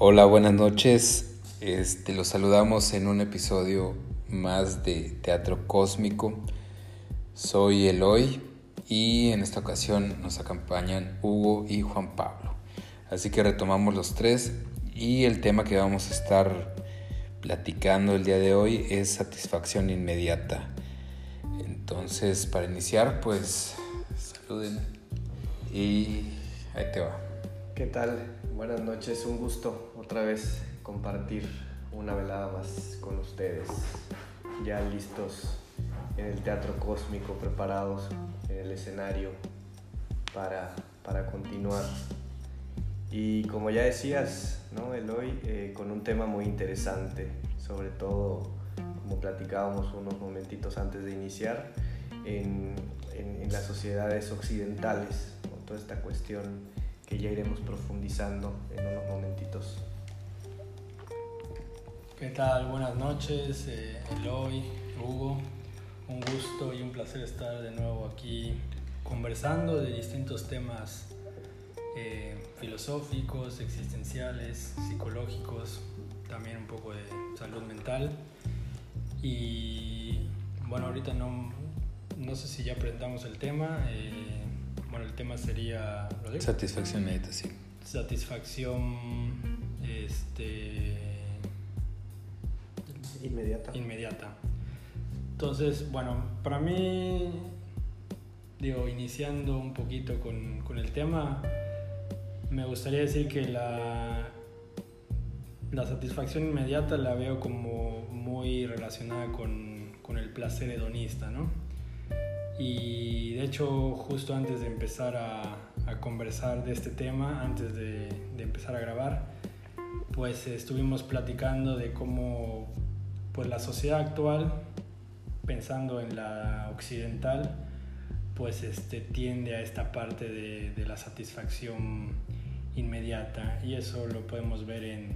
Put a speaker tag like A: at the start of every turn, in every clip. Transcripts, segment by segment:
A: Hola, buenas noches. Este, los saludamos en un episodio más de Teatro Cósmico. Soy Eloy y en esta ocasión nos acompañan Hugo y Juan Pablo. Así que retomamos los tres y el tema que vamos a estar platicando el día de hoy es satisfacción inmediata. Entonces, para iniciar, pues saluden y ahí te va.
B: ¿Qué tal? Buenas noches, un gusto otra vez compartir una velada más con ustedes, ya listos en el teatro cósmico, preparados en el escenario para, para continuar. Y como ya decías, ¿no, Eloy, eh, con un tema muy interesante, sobre todo como platicábamos unos momentitos antes de iniciar, en, en, las sociedades occidentales, toda esta cuestión que ya iremos profundizando en unos momentitos.
C: ¿Qué tal? Buenas noches, eh, Eloy, Hugo. Un gusto y un placer estar de nuevo aquí conversando de distintos temas eh, filosóficos, existenciales, psicológicos, también un poco de salud mental. Y bueno, ahorita no, no sé si ya presentamos el tema. Eh, bueno, el tema sería...
A: Satisfacción inmediata, sí.
C: Satisfacción este,
B: inmediata.
C: Inmediata. Entonces, bueno, para mí, digo, iniciando un poquito con, con el tema, me gustaría decir que la, la satisfacción inmediata la veo como muy relacionada con, con el placer hedonista, ¿no? Y de hecho, justo antes de empezar a, conversar de este tema, antes de, empezar a grabar, pues estuvimos platicando de cómo pues la sociedad actual, pensando en la occidental, pues este, tiende a esta parte de, de la satisfacción inmediata y eso lo podemos ver en,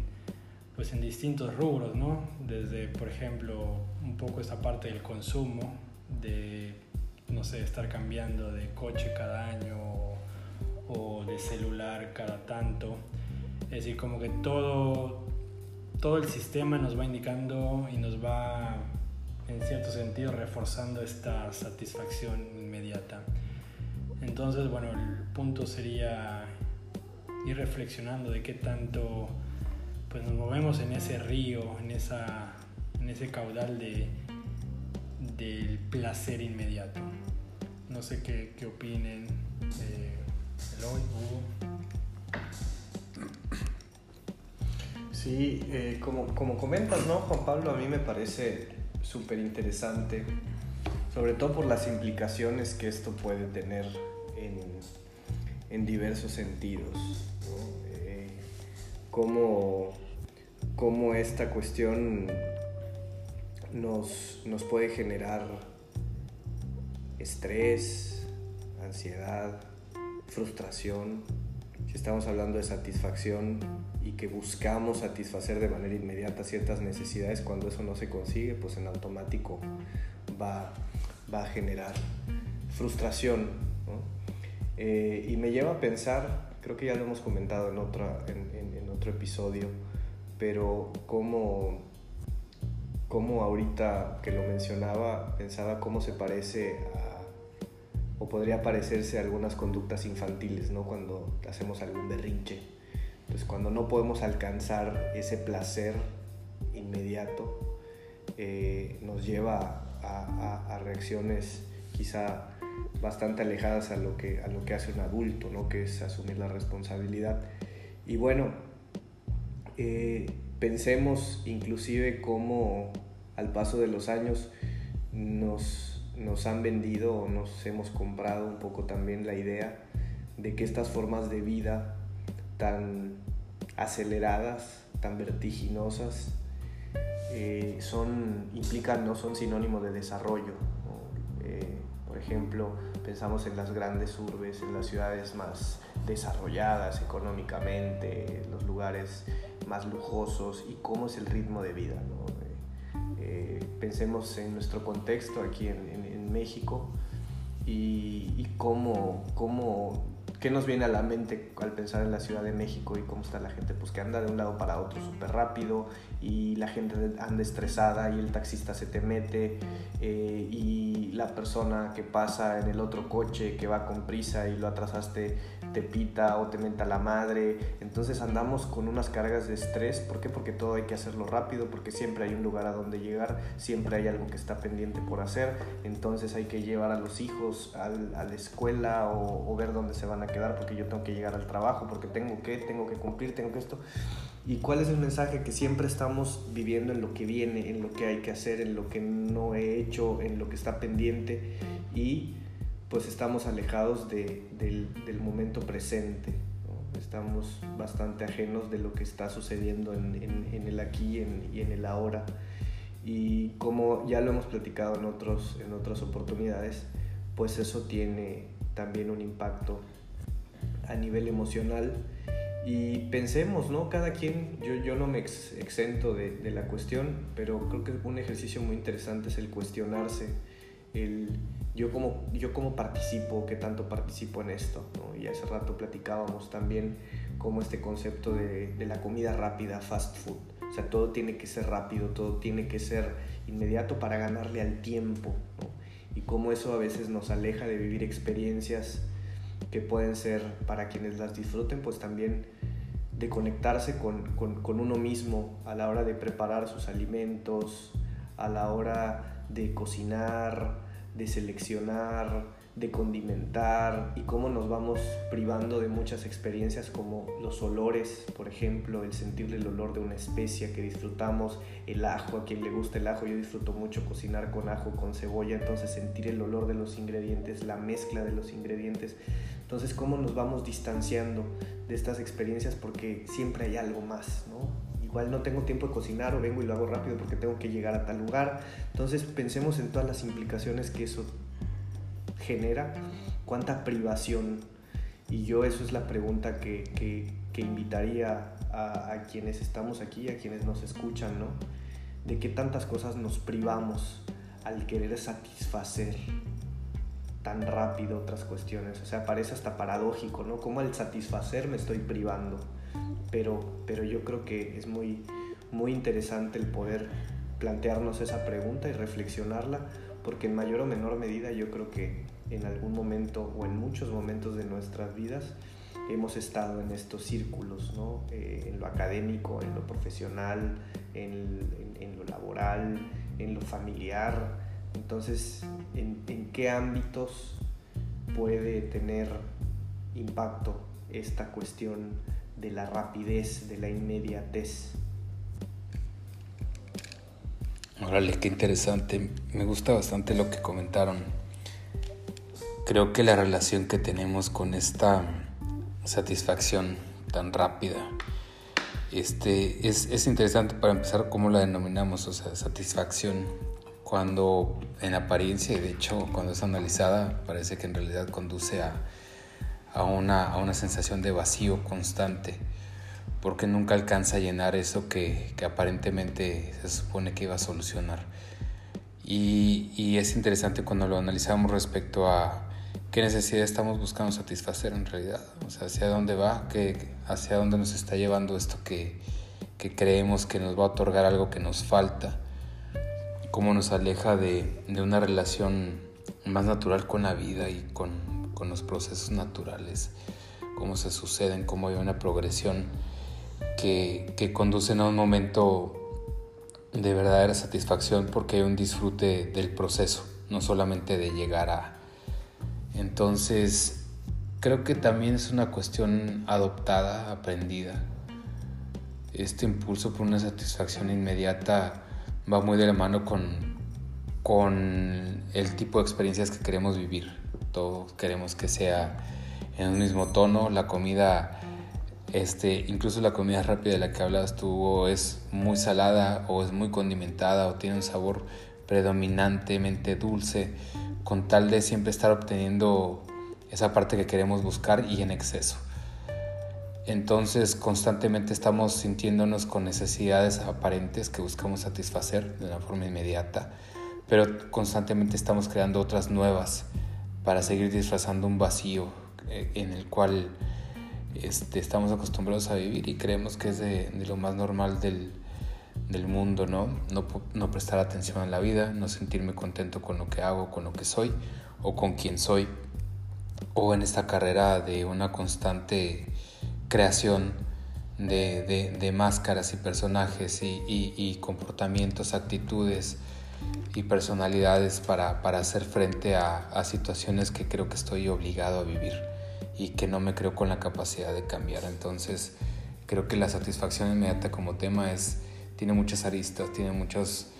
C: pues en distintos rubros, ¿no? Desde, por ejemplo, un poco esta parte del consumo, de no sé, estar cambiando de coche cada año o, de celular cada tanto. Es decir, como que todo, todo el sistema nos va indicando y nos va, en cierto sentido, reforzando esta satisfacción inmediata. Entonces, bueno, el punto sería ir reflexionando de qué tanto pues nos movemos en ese río, en, esa, en ese caudal de, del placer inmediato. No sé qué, qué opinen eh, Hugo.
B: Sí, eh, como, como comentas, ¿no, Juan Pablo? A mí me parece súper interesante, sobre todo por las implicaciones que esto puede tener en, en diversos sentidos. ¿no? Eh, cómo, cómo esta cuestión nos, nos puede generar estrés, ansiedad, frustración. Si estamos hablando de satisfacción y que buscamos satisfacer de manera inmediata ciertas necesidades, cuando eso no se consigue, pues en automático va, va a generar frustración. Eh, y me lleva a pensar, creo que ya lo hemos comentado en, otra, en, en otro episodio, pero cómo cómo ahorita que lo mencionaba, pensaba cómo se parece o podría parecerse a algunas conductas infantiles, ¿no? Cuando hacemos algún berrinche. Entonces, cuando no podemos alcanzar ese placer inmediato, eh, nos lleva a, reacciones quizá bastante alejadas a lo, que, a lo que hace un adulto, ¿no? Que es asumir la responsabilidad. Y bueno, eh, pensemos inclusive cómo al paso de los años nos, nos han vendido o nos hemos comprado un poco también la idea de que estas formas de vida tan aceleradas, tan vertiginosas, eh, son, implican, no son sinónimo de desarrollo. Eh, por ejemplo, pensamos en las grandes urbes, en las ciudades más desarrolladas económicamente, los lugares más lujosos y cómo es el ritmo de vida. Eh, pensemos en nuestro contexto aquí en, México y, cómo, cómo, ¿Qué nos viene a la mente al pensar en la Ciudad de México y cómo está la gente? Pues que anda de un lado para otro súper rápido y la gente anda estresada y el taxista se te mete eh, y la persona que pasa en el otro coche que va con prisa y lo atrasaste te pita o te menta la madre. Entonces andamos con unas cargas de estrés. ¿Por qué? Porque todo hay que hacerlo rápido, porque siempre hay un lugar a donde llegar, siempre hay algo que está pendiente por hacer. Entonces hay que llevar a los hijos a la escuela o, o ver dónde se van a quedar porque yo tengo que llegar al trabajo, porque tengo que, tengo que cumplir, tengo que esto. ¿Y cuál es el mensaje? Que siempre estamos viviendo en lo que viene, en lo que hay que hacer, en lo que no he hecho, en lo que está pendiente y pues estamos alejados de, del, momento presente. Estamos bastante ajenos de lo que está sucediendo en, el aquí y en el ahora. Y como ya lo hemos platicado en, otros, en otras oportunidades, pues eso tiene también un impacto a nivel emocional. Y pensemos, ¿no? Cada quien, yo, yo no me exento de, de, la cuestión, pero creo que un ejercicio muy interesante es el cuestionarse, el yo como, yo como participo, qué tanto participo en esto. Y hace rato platicábamos también como este concepto de, de la comida rápida, fast food. O sea, todo tiene que ser rápido, todo tiene que ser inmediato para ganarle al tiempo. Y cómo eso a veces nos aleja de vivir experiencias que pueden ser para quienes las disfruten, pues también de conectarse con, con, con, uno mismo a la hora de preparar sus alimentos, a la hora de cocinar, de seleccionar, de condimentar y cómo nos vamos privando de muchas experiencias como los olores, por ejemplo, el sentir el olor de una especia que disfrutamos, el ajo, a quien le gusta el ajo, yo disfruto mucho cocinar con ajo, con cebolla, entonces sentir el olor de los ingredientes, la mezcla de los ingredientes, entonces cómo nos vamos distanciando de estas experiencias porque siempre hay algo más, ¿no? Igual no tengo tiempo de cocinar o vengo y lo hago rápido porque tengo que llegar a tal lugar. Entonces pensemos en todas las implicaciones que eso genera, cuánta privación. Y yo eso es la pregunta que, que, invitaría a, a, quienes estamos aquí, a quienes nos escuchan, ¿no? De qué tantas cosas nos privamos al querer satisfacer tan rápido otras cuestiones. O sea, parece hasta paradójico, ¿no? Como al satisfacer me estoy privando pero, pero yo creo que es muy, muy interesante el poder plantearnos esa pregunta y reflexionarla, porque en mayor o menor medida yo creo que en algún momento o en muchos momentos de nuestras vidas hemos estado en estos círculos, ¿no? eh, en lo académico, en lo profesional, en, en, en, lo laboral, en lo familiar. Entonces, ¿en, ¿en qué ámbitos puede tener impacto esta cuestión de la rapidez, de la inmediatez.
A: Órale, qué interesante. Me gusta bastante lo que comentaron. Creo que la relación que tenemos con esta satisfacción tan rápida este, es, es interesante para empezar cómo la denominamos, o sea, satisfacción. Cuando en apariencia, y de hecho cuando es analizada, parece que en realidad conduce a, a una, a una sensación de vacío constante, porque nunca alcanza a llenar eso que, que aparentemente se supone que iba a solucionar. Y, y, es interesante cuando lo analizamos respecto a qué necesidad estamos buscando satisfacer en realidad, o sea, hacia dónde va, qué, hacia dónde nos está llevando esto que, que creemos que nos va a otorgar algo que nos falta, cómo nos aleja de, de una relación más natural con la vida y con, con los procesos naturales, cómo se suceden, cómo hay una progresión que, que conducen a un momento de verdadera satisfacción porque hay un disfrute del proceso, no solamente de llegar a... Entonces, creo que también es una cuestión adoptada, aprendida. Este impulso por una satisfacción inmediata va muy de la mano con, con el tipo de experiencias que queremos vivir. Todos queremos que sea en un mismo tono. La comida, este, incluso la comida rápida de la que hablabas tú, es muy salada o es muy condimentada o tiene un sabor predominantemente dulce, con tal de siempre estar obteniendo esa parte que queremos buscar y en exceso. Entonces constantemente estamos sintiéndonos con necesidades aparentes que buscamos satisfacer de una forma inmediata, pero constantemente estamos creando otras nuevas para seguir disfrazando un vacío eh, en el cual este, estamos acostumbrados a vivir y creemos que es de, lo más normal del, mundo, ¿no? ¿no? ¿no? prestar atención a la vida, no sentirme contento con lo que hago, con lo que soy o con quien soy, o en esta carrera de una constante creación de, máscaras y personajes y, comportamientos, actitudes y personalidades para, hacer frente a, situaciones que creo que estoy obligado a vivir y que no me creo con la capacidad de cambiar. Entonces creo que la satisfacción inmediata como tema es, tiene muchas aristas, tiene muchas,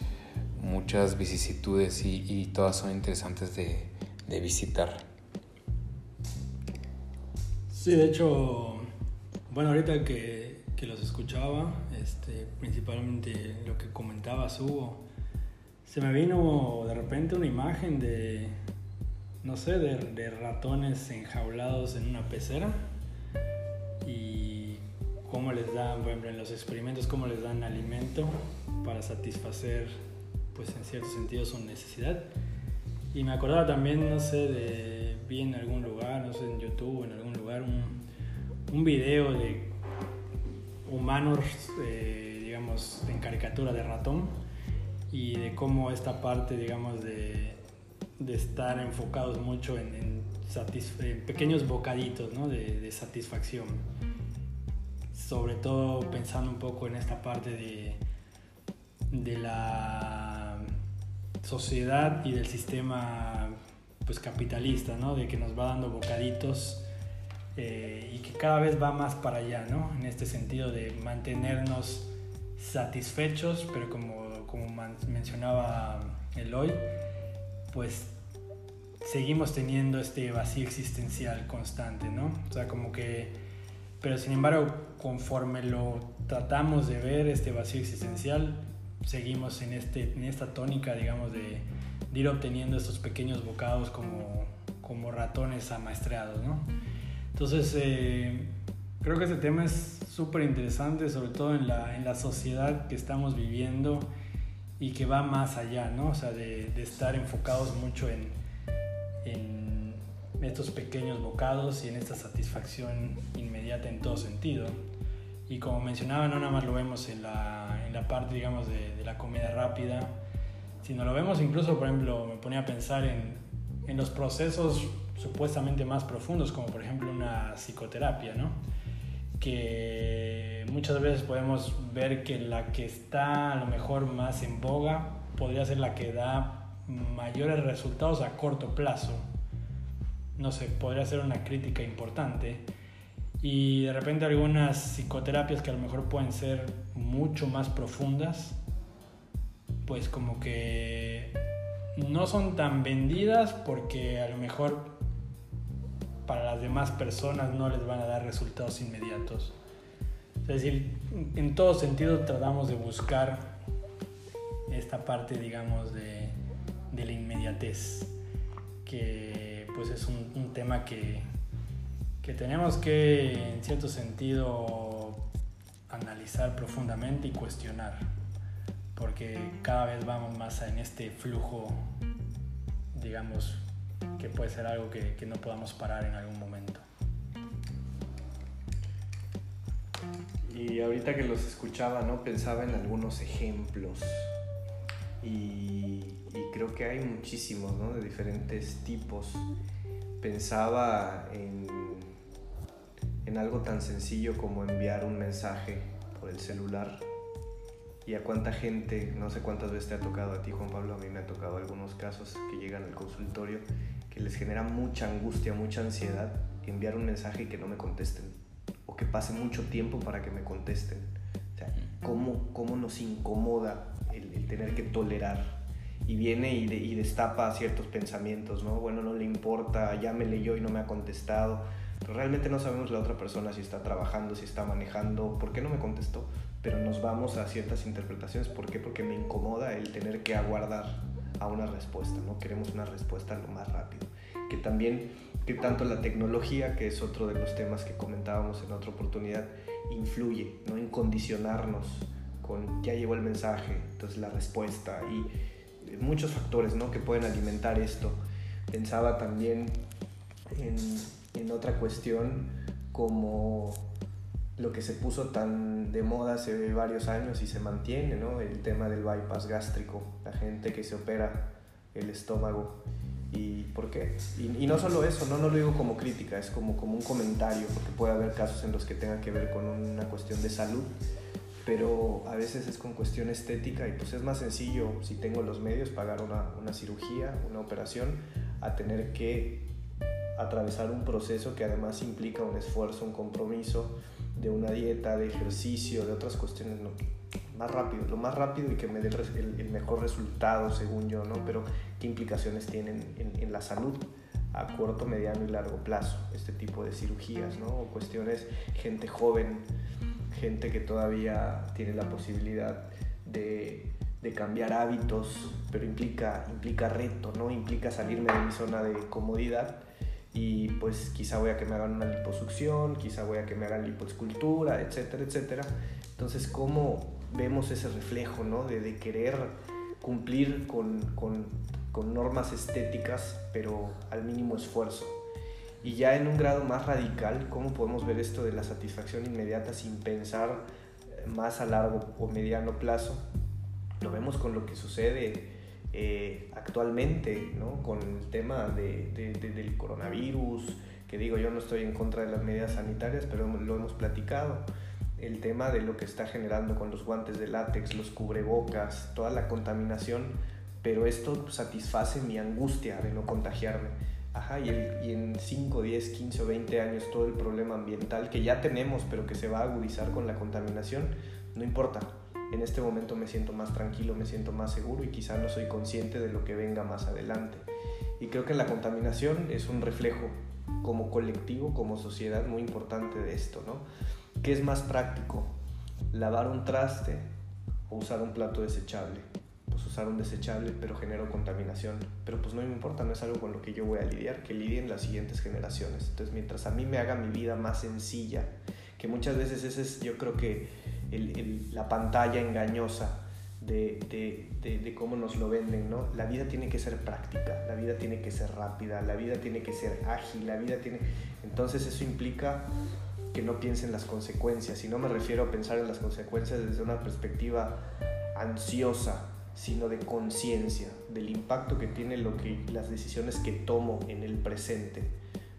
A: muchas vicisitudes y, todas son interesantes de, de visitar.
C: Sí, de hecho, bueno, ahorita que, que los escuchaba, este, principalmente lo que comentaba Hugo, se me vino de repente una imagen de, no sé, de, ratones enjaulados en una pecera y cómo les dan, por ejemplo, en los experimentos, cómo les dan alimento para satisfacer, pues en cierto sentido, su necesidad. Y me acordaba también, no sé, de, vi en algún lugar, no sé, en YouTube, en algún lugar, un, un video de humanos, eh, digamos, en caricatura de ratón y de cómo esta parte, digamos, de, estar enfocados mucho en, en, pequeños bocaditos ¿no? de, de, satisfacción. Sobre todo pensando un poco en esta parte de, de la sociedad y del sistema pues capitalista, ¿no? de que nos va dando bocaditos eh, y que cada vez va más para allá, ¿no? En este sentido de mantenernos satisfechos, pero como, como mencionaba Eloy, pues seguimos teniendo este vacío existencial constante, ¿no? O sea, como que, pero sin embargo, conforme lo tratamos de ver, este vacío existencial, seguimos en, este, en esta tónica, digamos, de, de ir obteniendo estos pequeños bocados como, como ratones amaestreados, ¿no? Entonces, eh, creo que este tema es súper interesante, sobre todo en la, en la sociedad que estamos viviendo y que va más allá, ¿no? O sea, de, de estar enfocados mucho en, en, estos pequeños bocados y en esta satisfacción inmediata en todo sentido. Y como mencionaba, no nada más lo vemos en la, en la parte, digamos, de, de, la comida rápida, sino lo vemos incluso, por ejemplo, me ponía a pensar en, en los procesos supuestamente más profundos, como por ejemplo una psicoterapia, ¿no? Que muchas veces podemos ver que la que está a lo mejor más en boga podría ser la que da mayores resultados a corto plazo. No sé, podría ser una crítica importante. Y de repente algunas psicoterapias que a lo mejor pueden ser mucho más profundas, pues como que no son tan vendidas porque a lo mejor para las demás personas no les van a dar resultados inmediatos. Es decir, en todo sentido tratamos de buscar esta parte, digamos, de, la inmediatez, que pues es un, un tema que, que tenemos que, en cierto sentido, analizar profundamente y cuestionar, porque cada vez vamos más en este flujo, digamos, que puede ser algo que, que no podamos parar en algún momento.
B: Y ahorita que los escuchaba, ¿no? Pensaba en algunos ejemplos. Y, creo que hay muchísimos, ¿no? De diferentes tipos. Pensaba en, en algo tan sencillo como enviar un mensaje por el celular. Y a cuánta gente, no sé cuántas veces te ha tocado a ti, Juan Pablo, a mí me ha tocado algunos casos que llegan al consultorio que les genera mucha angustia, mucha ansiedad enviar un mensaje y que no me contesten. O que pase mucho tiempo para que me contesten. O sea, cómo, cómo nos incomoda el, tener que tolerar y viene y, y, destapa ciertos pensamientos, ¿no? Bueno, no le importa, ya me leyó y no me ha contestado, pero realmente no sabemos la otra persona si está trabajando, si está manejando, por qué no me contestó, pero nos vamos a ciertas interpretaciones, ¿por qué? Porque me incomoda el tener que aguardar a una respuesta, ¿no? Queremos una respuesta lo más rápido. Que también, que tanto la tecnología, que es otro de los temas que comentábamos en otra oportunidad, influye, ¿no? En condicionarnos con ya llegó el mensaje, entonces la respuesta y muchos factores, ¿no? Que pueden alimentar esto. Pensaba también en otra cuestión como lo que se puso tan de moda hace varios años y se mantiene, ¿no? El tema del bypass gástrico, la gente que se opera el estómago. ¿Y por qué? Y, no solo eso, no, no lo digo como crítica, es como, como un comentario, porque puede haber casos en los que tenga que ver con una cuestión de salud, pero a veces es con cuestión estética y pues es más sencillo, si tengo los medios, pagar una, una cirugía, una operación, a tener que atravesar un proceso que además implica un esfuerzo, un compromiso de una dieta, de ejercicio, de otras cuestiones, no, más rápido, lo más rápido y que me dé el, mejor resultado, según yo, ¿no? Pero qué implicaciones tienen en, la salud a corto, mediano y largo plazo, este tipo de cirugías, ¿no? O cuestiones, gente joven, gente que todavía tiene la posibilidad de, de cambiar hábitos, pero implica, implica reto, ¿no? Implica salirme de mi zona de comodidad y pues quizá voy a que me hagan una liposucción, quizá voy a que me hagan lipoescultura, etcétera, etcétera. Entonces, ¿cómo vemos ese reflejo, ¿no? De, querer cumplir con, con, con, normas estéticas, pero al mínimo esfuerzo. Y ya en un grado más radical, ¿cómo podemos ver esto de la satisfacción inmediata sin pensar más a largo o mediano plazo? Lo vemos con lo que sucede eh, actualmente, ¿no? con el tema de, del coronavirus, que digo, yo no estoy en contra de las medidas sanitarias, pero lo hemos platicado, el tema de lo que está generando con los guantes de látex, los cubrebocas, toda la contaminación, pero esto satisface mi angustia de no contagiarme. Ajá, y, y en 5, 10, 15 o 20 años todo el problema ambiental que ya tenemos, pero que se va a agudizar con la contaminación, no importa, en este momento me siento más tranquilo, me siento más seguro y quizá no soy consciente de lo que venga más adelante. Y creo que la contaminación es un reflejo como colectivo, como sociedad muy importante de esto, ¿no? ¿Qué es más práctico? ¿Lavar un traste o usar un plato desechable? Pues usar un desechable, pero genero contaminación. Pero pues no me importa, no es algo con lo que yo voy a lidiar, que lidien las siguientes generaciones. Entonces, mientras a mí me haga mi vida más sencilla, que muchas veces ese es, yo creo que la pantalla engañosa de, cómo nos lo venden, ¿no? La vida tiene que ser práctica, la vida tiene que ser rápida, la vida tiene que ser ágil, la vida tiene... Entonces eso implica que no piensen las consecuencias, y no me refiero a pensar en las consecuencias desde una perspectiva ansiosa, sino de conciencia, del impacto que tiene lo que, las decisiones que tomo en el presente.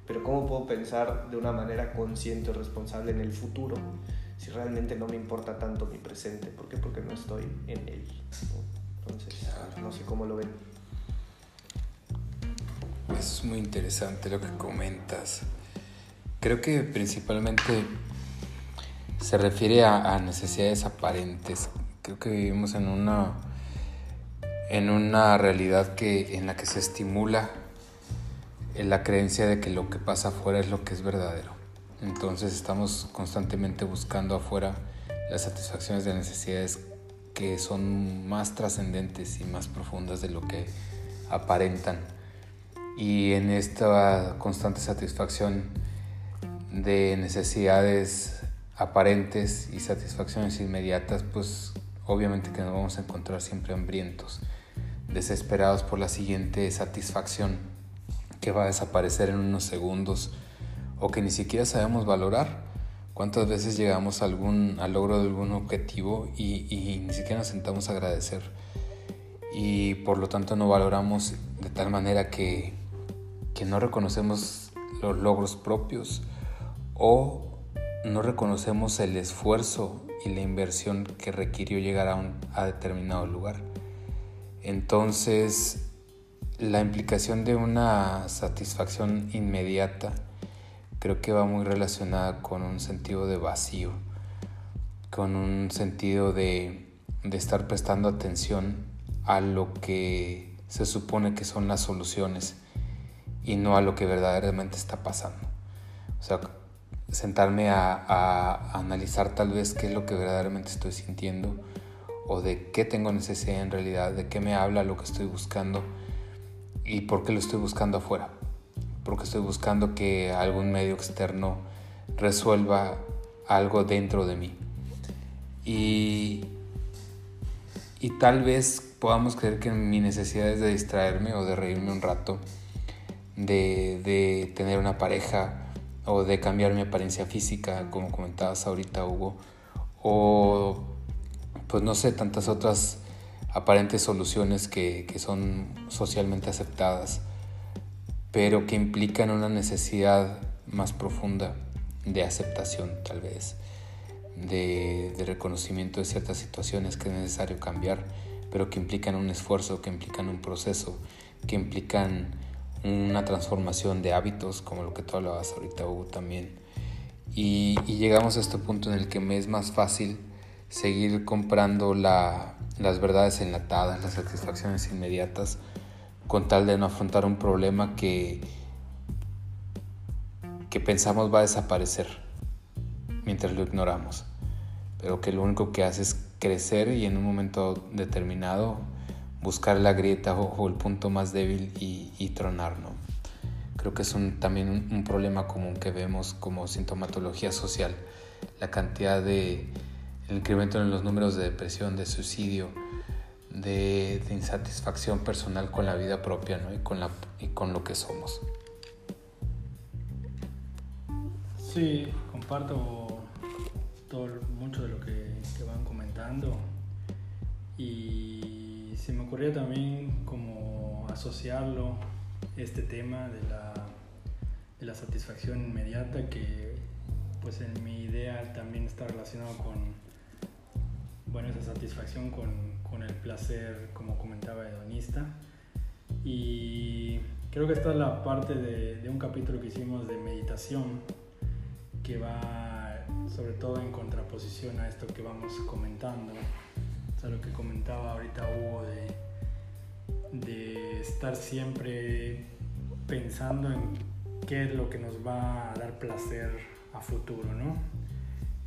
B: Pero ¿cómo puedo pensar de una manera consciente o responsable en el futuro si realmente no me importa tanto mi presente. ¿Por qué? Porque no estoy en él. Entonces, no sé cómo lo ven.
A: Es muy interesante lo que comentas. Creo que principalmente se refiere a, necesidades aparentes. Creo que vivimos en una en una realidad que en la que se estimula la creencia de que lo que pasa afuera es lo que es verdadero. Entonces estamos constantemente buscando afuera las satisfacciones de necesidades que son más trascendentes y más profundas de lo que aparentan. Y en esta constante satisfacción de necesidades aparentes y satisfacciones inmediatas, pues obviamente que nos vamos a encontrar siempre hambrientos, desesperados por la siguiente satisfacción que va a desaparecer en unos segundos o que ni siquiera sabemos valorar. ¿Cuántas veces llegamos a algún, al logro de algún objetivo y, ni siquiera nos sentamos a agradecer? Y por lo tanto no valoramos de tal manera que, que no reconocemos los logros propios o no reconocemos el esfuerzo y la inversión que requirió llegar a, un, a determinado lugar. Entonces, la implicación de una satisfacción inmediata creo que va muy relacionada con un sentido de vacío, con un sentido de, estar prestando atención a lo que se supone que son las soluciones y no a lo que verdaderamente está pasando. O sea, sentarme a, a, analizar tal vez qué es lo que verdaderamente estoy sintiendo o de qué tengo necesidad en realidad, de qué me habla lo que estoy buscando y por qué lo estoy buscando afuera porque estoy buscando que algún medio externo resuelva algo dentro de mí. Y, y tal vez podamos creer que mi necesidad es de distraerme o de reírme un rato, de, de tener una pareja o de cambiar mi apariencia física, como comentabas ahorita, Hugo, o pues no sé, tantas otras aparentes soluciones que, que son socialmente aceptadas, pero que implican una necesidad más profunda de aceptación tal vez, de, de, reconocimiento de ciertas situaciones que es necesario cambiar, pero que implican un esfuerzo, que implican un proceso, que implican una transformación de hábitos, como lo que tú hablabas ahorita, Hugo, también. Y, y llegamos a este punto en el que me es más fácil seguir comprando la, las verdades enlatadas, las satisfacciones inmediatas, con tal de no afrontar un problema que, que pensamos va a desaparecer mientras lo ignoramos, pero que lo único que hace es crecer y en un momento determinado buscar la grieta o, el punto más débil y, tronar, ¿no? Creo que es también un, problema común que vemos como sintomatología social, la cantidad de incremento en los números de depresión, de suicidio, de, insatisfacción personal con la vida propia ¿no? y, con la, y con lo que somos.
C: Sí, comparto todo, mucho de lo que, que, van comentando y se me ocurría también como asociarlo, este tema de la, de la satisfacción inmediata que pues en mi idea también está relacionado con bueno, esa satisfacción con, con, el placer, como comentaba, hedonista. Y creo que esta es la parte de, un capítulo que hicimos de meditación, que va sobre todo en contraposición a esto que vamos comentando. O sea, lo que comentaba ahorita Hugo de, de estar siempre pensando en qué es lo que nos va a dar placer a futuro, ¿no?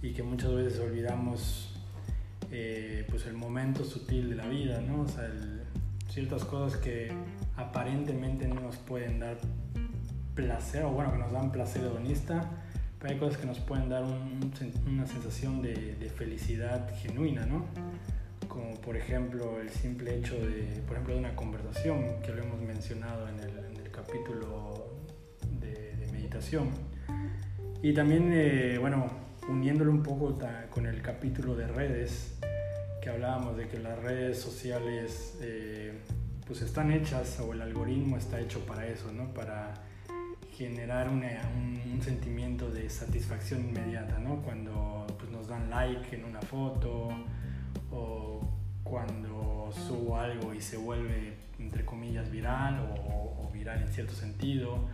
C: Y que muchas veces olvidamos eh, pues el momento sutil de la vida, ¿no? O sea, ciertas cosas que aparentemente no nos pueden dar placer, o bueno, que nos dan placer hedonista, pero hay cosas que nos pueden dar una sensación de, felicidad genuina, ¿no? Como por ejemplo el simple hecho de, por ejemplo, de una conversación, que lo hemos mencionado en el, capítulo de, meditación. Y también, eh, bueno, uniéndolo un poco con el capítulo de redes, que hablábamos de que las redes sociales eh, pues están hechas o el algoritmo está hecho para eso, ¿no? Para generar un, sentimiento de satisfacción inmediata, ¿no? Cuando pues, nos dan like en una foto o cuando subo algo y se vuelve, entre comillas, viral o, viral en cierto sentido.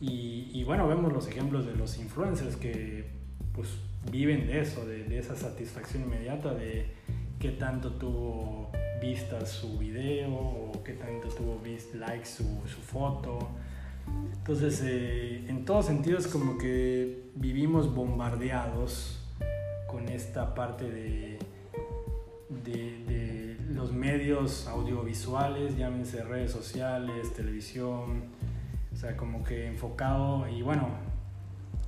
C: Y, y, bueno, vemos los ejemplos de los influencers que pues viven de eso, de, esa satisfacción inmediata, de qué tanto tuvo vistas su video o qué tanto tuvo likes su, su foto. Entonces, eh, en todos sentidos como que vivimos bombardeados con esta parte de, de, de, los medios audiovisuales, llámense redes sociales, televisión, o sea, como que enfocado, y bueno,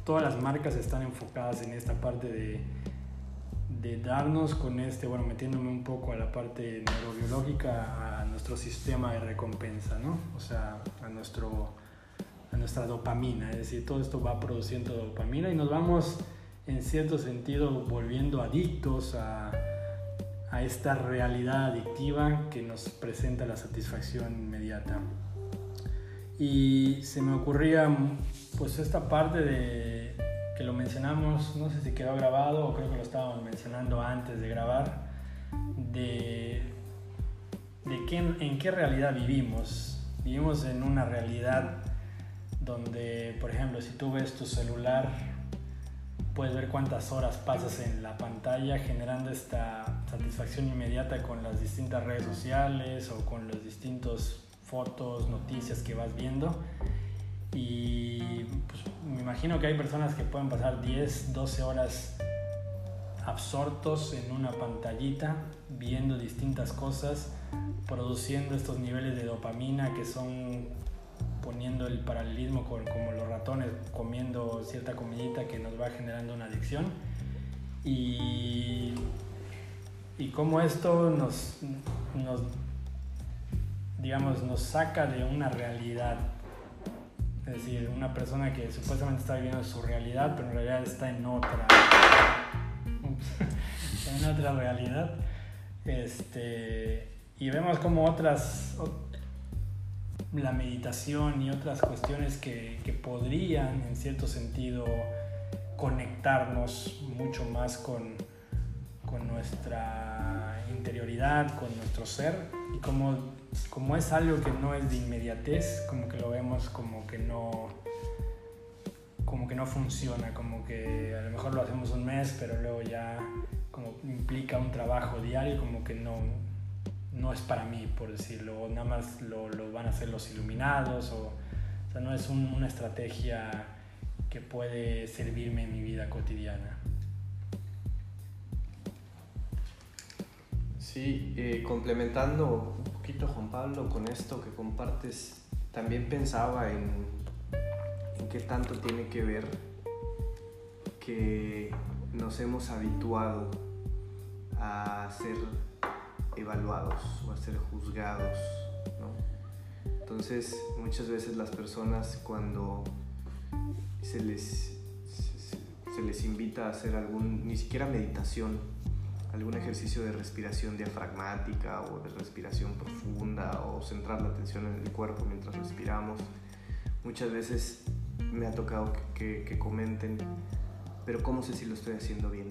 C: todas las marcas están enfocadas en esta parte de, de darnos con este, bueno, metiéndome un poco a la parte neurobiológica, a nuestro sistema de recompensa, ¿no? O sea, a, nuestro, a nuestra dopamina, es decir, todo esto va produciendo dopamina y nos vamos en cierto sentido volviendo adictos a, a esta realidad adictiva que nos presenta la satisfacción inmediata. Y se me ocurría pues esta parte de que lo mencionamos, no sé si quedó grabado o creo que lo estábamos mencionando antes de grabar, de, de qué, en qué realidad vivimos. Vivimos en una realidad donde, por ejemplo, si tú ves tu celular, puedes ver cuántas horas pasas en la pantalla generando esta satisfacción inmediata con las distintas redes sociales o con los distintos fotos, noticias que vas viendo y pues, me imagino que hay personas que pueden pasar 10, 12 horas absortos en una pantallita, viendo distintas cosas, produciendo estos niveles de dopamina que son poniendo el paralelismo con como los ratones comiendo cierta comidita que nos va generando una adicción. Y, y cómo esto nos, nos digamos nos saca de una realidad Es decir, una persona que supuestamente está viviendo su realidad, pero en realidad está en otra, en otra realidad. Este, y vemos como otras, la meditación y otras cuestiones que, que podrían, en cierto sentido, conectarnos mucho más con, con nuestra interioridad, con nuestro ser, y como, como es algo que no es de inmediatez, como que lo vemos como que no como que no funciona, como que a lo mejor lo hacemos un mes, pero luego ya como implica un trabajo diario, como que no, no es para mí, por decirlo, nada más lo, lo van a hacer los iluminados, o, o sea, no es un, una estrategia que puede servirme en mi vida cotidiana.
B: Sí, eh, complementando un poquito Juan Pablo con esto que compartes, también pensaba en, qué tanto tiene que ver que nos hemos habituado a ser evaluados o a ser juzgados. ¿no? Entonces, muchas veces las personas cuando se les, se les invita a hacer algún, ni siquiera meditación, algún ejercicio de respiración diafragmática o de respiración profunda o centrar la atención en el cuerpo mientras respiramos. Muchas veces me ha tocado que, comenten, pero ¿cómo sé si lo estoy haciendo bien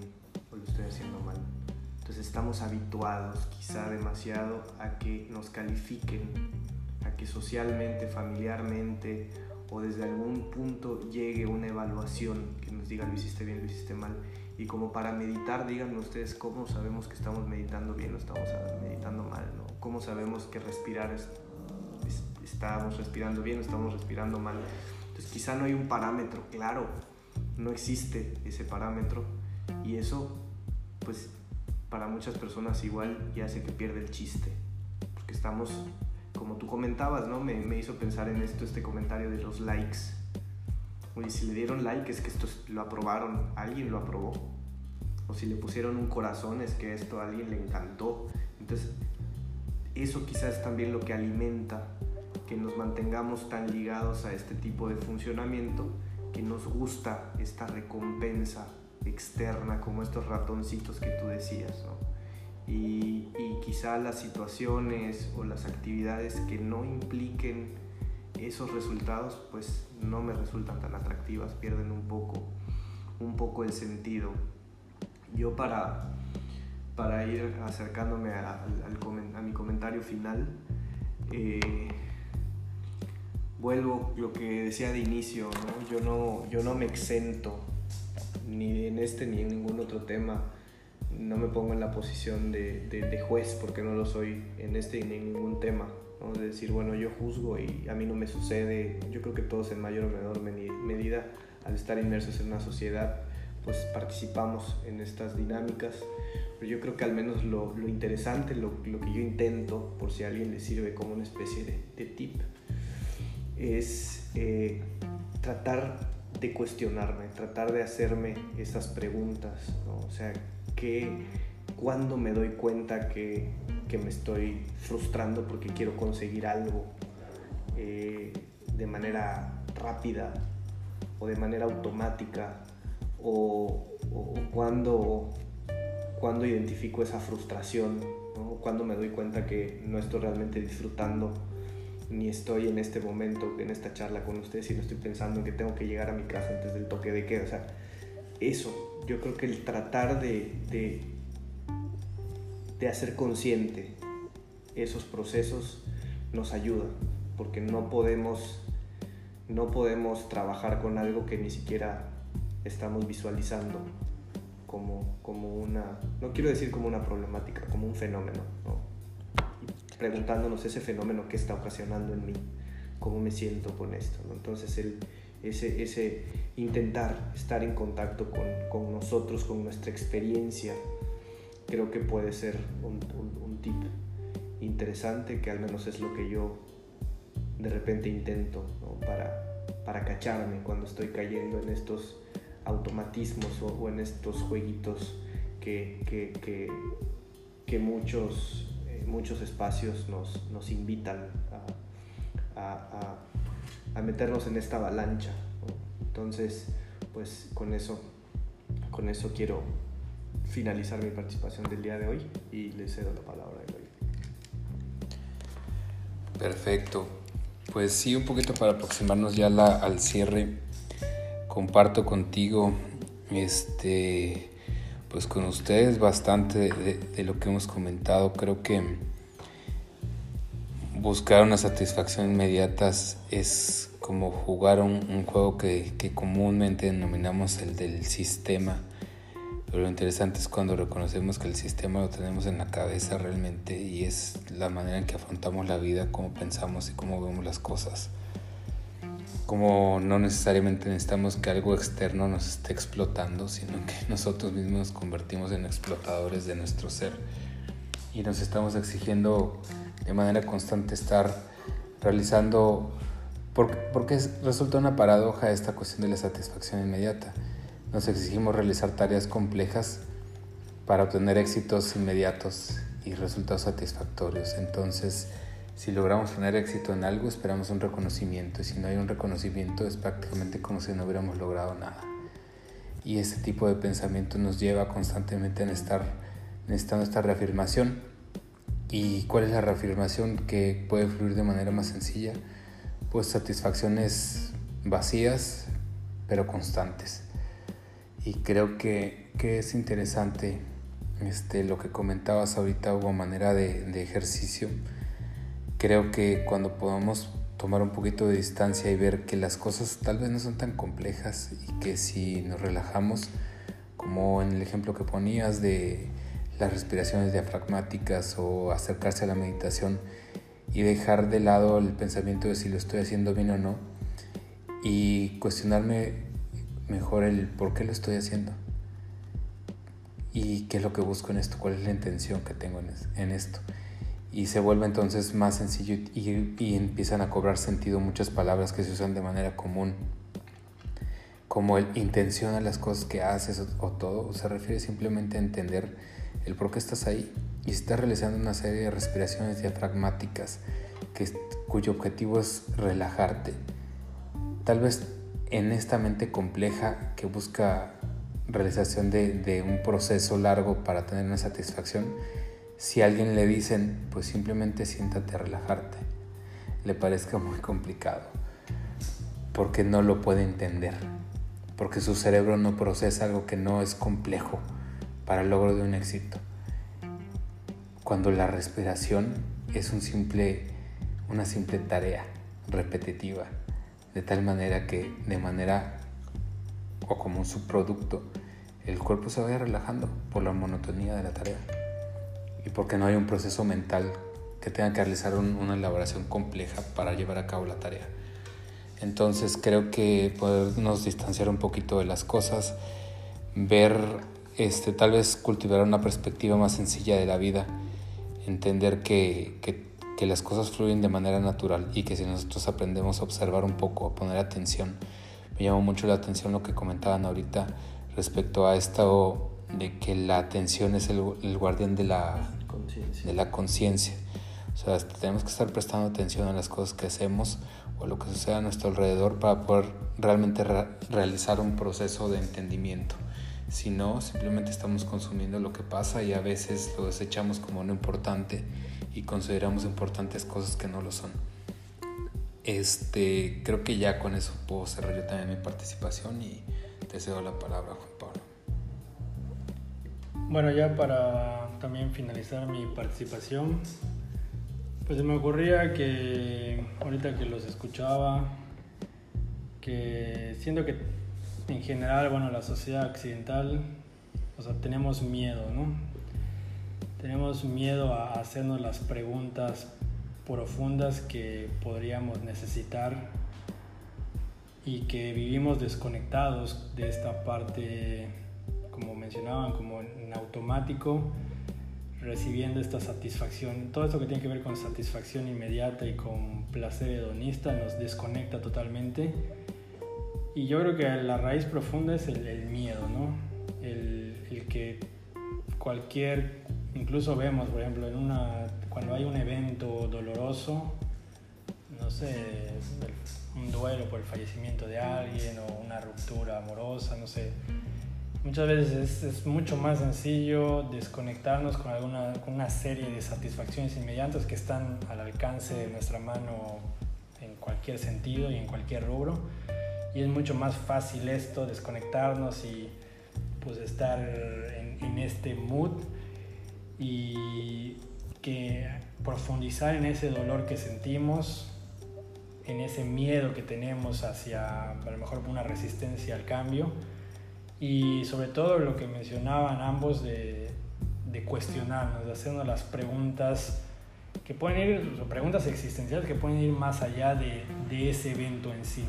B: o lo estoy haciendo mal? Entonces estamos habituados quizá demasiado a que nos califiquen, a que socialmente, familiarmente o desde algún punto llegue una evaluación que nos diga lo hiciste bien, lo hiciste mal y como para meditar, díganme ustedes cómo sabemos que estamos meditando bien o estamos meditando mal, ¿no? ¿Cómo sabemos que respirar es, es, estamos respirando bien o estamos respirando mal? Entonces quizá no hay un parámetro claro, no existe ese parámetro y eso pues para muchas personas igual ya hace que pierde el chiste, porque estamos, como tú comentabas, ¿no? Me, me hizo pensar en esto, este comentario de los likes Oye, si le dieron like es que esto lo aprobaron, alguien lo aprobó. O si le pusieron un corazón es que esto a alguien le encantó. Entonces, eso quizás es también lo que alimenta que nos mantengamos tan ligados a este tipo de funcionamiento, que nos gusta esta recompensa externa, como estos ratoncitos que tú decías, ¿no? Y, y quizá las situaciones o las actividades que no impliquen esos resultados pues no me resultan tan atractivas, pierden un poco, un poco el sentido. Yo para, para ir acercándome a, mi comentario final, eh, vuelvo lo que decía de inicio, ¿no? Yo, no, yo no me exento ni en este ni en ningún otro tema, no me pongo en la posición de, de juez porque no lo soy en este ni en ningún tema ¿no? de decir, bueno, yo juzgo y a mí no me sucede. Yo creo que todos en mayor o menor medida, al estar inmersos en una sociedad, pues participamos en estas dinámicas. Pero yo creo que al menos lo, lo interesante, lo, lo, que yo intento, por si a alguien le sirve como una especie de, de tip, es eh, tratar de cuestionarme, tratar de hacerme esas preguntas, ¿no? O sea, ¿qué, ¿cuándo me doy cuenta que que me estoy frustrando porque quiero conseguir algo eh, de manera rápida o de manera automática o, cuando, cuando identifico esa frustración, ¿no? cuando me doy cuenta que no estoy realmente disfrutando ni estoy en este momento, en esta charla con ustedes y no estoy pensando en que tengo que llegar a mi casa antes del toque de queda. O sea, eso, yo creo que el tratar de de hacer consciente esos procesos nos ayuda, porque no podemos, no podemos trabajar con algo que ni siquiera estamos visualizando como, como una, no quiero decir como una problemática, como un fenómeno, ¿no? preguntándonos ese fenómeno que está ocasionando en mí, cómo me siento con esto. Entonces, el, ese, ese intentar estar en contacto con, con nosotros, con nuestra experiencia, creo que puede ser un, tip interesante que al menos es lo que yo de repente intento para, para cacharme cuando estoy cayendo en estos automatismos o, en estos jueguitos que, que, que, que muchos, eh, muchos espacios nos, nos invitan a, a, a meternos en esta avalancha. Entonces, pues con eso, con eso quiero finalizar mi participación del día de hoy y le cedo la palabra a hoy.
A: Perfecto. Pues sí, un poquito para aproximarnos ya la, al cierre, comparto contigo, este, pues con ustedes bastante de, lo que hemos comentado. Creo que buscar una satisfacción inmediata es como jugar un, juego que, comúnmente denominamos el del sistema pero lo interesante es cuando reconocemos que el sistema lo tenemos en la cabeza realmente y es la manera en que afrontamos la vida, cómo pensamos y cómo vemos las cosas. Como no necesariamente necesitamos que algo externo nos esté explotando, sino que nosotros mismos nos convertimos en explotadores de nuestro ser y nos estamos exigiendo de manera constante estar realizando, porque, porque resulta una paradoja esta cuestión de la satisfacción inmediata nos exigimos realizar tareas complejas para obtener éxitos inmediatos y resultados satisfactorios. Entonces, si logramos tener éxito en algo, esperamos un reconocimiento y si no hay un reconocimiento es prácticamente como si no hubiéramos logrado nada. Y ese tipo de pensamiento nos lleva constantemente a estar necesitando esta reafirmación. ¿Y cuál es la reafirmación que puede fluir de manera más sencilla? Pues satisfacciones vacías pero constantes y creo que, que es interesante este, lo que comentabas ahorita como manera de, de, ejercicio. Creo que cuando podamos tomar un poquito de distancia y ver que las cosas tal vez no son tan complejas y que si nos relajamos, como en el ejemplo que ponías de las respiraciones diafragmáticas o acercarse a la meditación y dejar de lado el pensamiento de si lo estoy haciendo bien o no y cuestionarme mejor el por qué lo estoy haciendo y qué es lo que busco en esto, cuál es la intención que tengo en esto. Y se vuelve entonces más sencillo y, empiezan a cobrar sentido muchas palabras que se usan de manera común, como el intención a las cosas que haces o, todo, se refiere simplemente a entender el por qué estás ahí y estás realizando una serie de respiraciones diafragmáticas que, cuyo objetivo es relajarte. Tal vez en esta mente compleja que busca realización de, un proceso largo para tener una satisfacción, si a alguien le dicen, pues simplemente siéntate a relajarte, le parezca muy complicado, porque no lo puede entender, porque su cerebro no procesa algo que no es complejo para el logro de un éxito. Cuando la respiración es un simple, una simple tarea repetitiva de tal manera que de manera o como un subproducto el cuerpo se vaya relajando por la monotonía de la tarea y porque no hay un proceso mental que tenga que realizar una elaboración compleja para llevar a cabo la tarea. Entonces creo que podernos distanciar un poquito de las cosas, ver, este, tal vez cultivar una perspectiva más sencilla de la vida, entender que, que que las cosas fluyen de manera natural y que si nosotros aprendemos a observar un poco, a poner atención, me llamó mucho la atención lo que comentaban ahorita respecto a esto de que la atención es el, guardián de la conciencia. O sea, tenemos que estar prestando atención a las cosas que hacemos o a lo que sucede a nuestro alrededor para poder realmente realizar un proceso de entendimiento. Si no, simplemente estamos consumiendo lo que pasa y a veces lo desechamos como no importante y consideramos importantes cosas que no lo son. Este, creo que ya con eso puedo cerrar yo también mi participación y te cedo la palabra, Juan Pablo.
C: Bueno, ya para también finalizar mi participación, pues se me ocurría que ahorita que los escuchaba, que siento que en general, bueno, la sociedad occidental, o sea, tenemos miedo, ¿no? Tenemos miedo a hacernos las preguntas profundas que podríamos necesitar y que vivimos desconectados de esta parte, como mencionaban, como en automático, recibiendo esta satisfacción. Todo esto que tiene que ver con satisfacción inmediata y con placer hedonista nos desconecta totalmente. Y yo creo que la raíz profunda es el, miedo, ¿no? El, el que cualquier Incluso vemos, por ejemplo, en una, cuando hay un evento doloroso, no sé, un duelo por el fallecimiento de alguien o una ruptura amorosa, no sé. Muchas veces es, mucho más sencillo desconectarnos con, alguna, con una serie de satisfacciones inmediatas que están al alcance de nuestra mano en cualquier sentido y en cualquier rubro. Y es mucho más fácil esto, desconectarnos y pues estar en, en este mood y que profundizar en ese dolor que sentimos, en ese miedo que tenemos hacia a lo mejor una resistencia al cambio y sobre todo lo que mencionaban ambos de, de cuestionarnos, de hacernos las preguntas que pueden ir, preguntas existenciales que pueden ir más allá de, de ese evento en sí.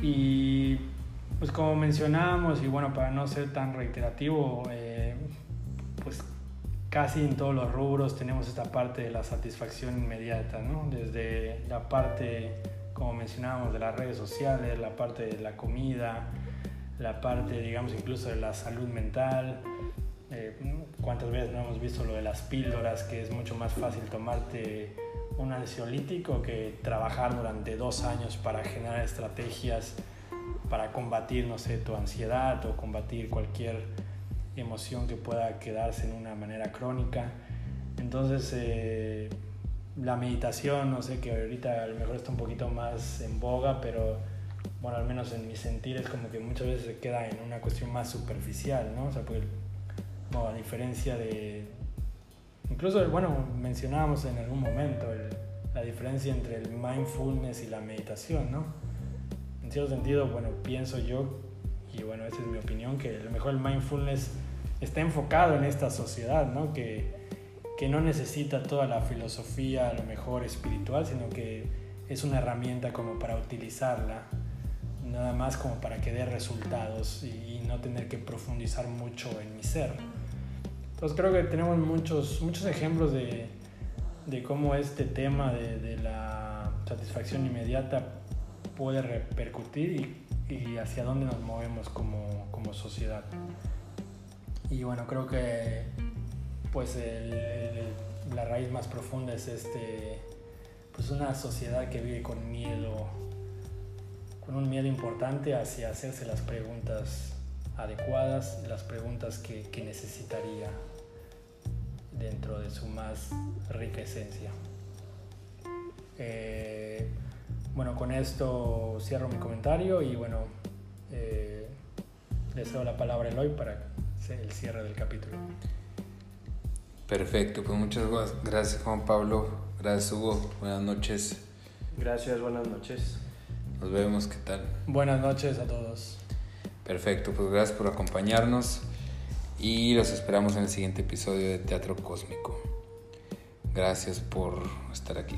C: Y pues como mencionábamos, y bueno, para no ser tan reiterativo, eh, pues casi en todos los rubros tenemos esta parte de la satisfacción inmediata, ¿no? Desde la parte, como mencionábamos, de las redes sociales, la parte de la comida, la parte, digamos, incluso de la salud mental. Eh, ¿Cuántas veces no hemos visto lo de las píldoras, que es mucho más fácil tomarte un ansiolítico que trabajar durante dos años para generar estrategias para combatir, no sé, tu ansiedad o combatir cualquier emoción que pueda quedarse en una manera crónica. Entonces, eh, la meditación, no sé, que ahorita a lo mejor está un poquito más en boga, pero bueno, al menos en mi sentir es como que muchas veces se queda en una cuestión más superficial, ¿no? O sea, porque, a diferencia de, incluso, bueno, mencionábamos en algún momento la diferencia entre el mindfulness y la meditación, ¿no? En cierto sentido, bueno, pienso yo, y bueno, esa es mi opinión, que a lo mejor el mindfulness está enfocado en esta sociedad, ¿no? Que, que no necesita toda la filosofía, a lo mejor espiritual, sino que es una herramienta como para utilizarla nada más como para que dé resultados y, no tener que profundizar mucho en mi ser. Entonces creo que tenemos muchos, muchos ejemplos de, de cómo este tema de, de, la satisfacción inmediata puede repercutir y, y hacia dónde nos movemos como, como, sociedad. Y bueno, creo que pues la raíz más profunda es este, pues una sociedad que vive con miedo con un miedo importante hacia hacerse las preguntas adecuadas, las preguntas que, que necesitaría dentro de su más rica esencia. Eh, bueno, con esto cierro mi comentario y bueno, eh, les doy la palabra a Eloy para el cierre del capítulo.
A: Perfecto, pues muchas gracias Juan Pablo, gracias Hugo, buenas noches.
B: Gracias, buenas noches.
A: Nos vemos, ¿qué tal?
C: Buenas noches a todos.
A: Perfecto, pues gracias por acompañarnos y los esperamos en el siguiente episodio de Teatro Cósmico. Gracias por estar aquí.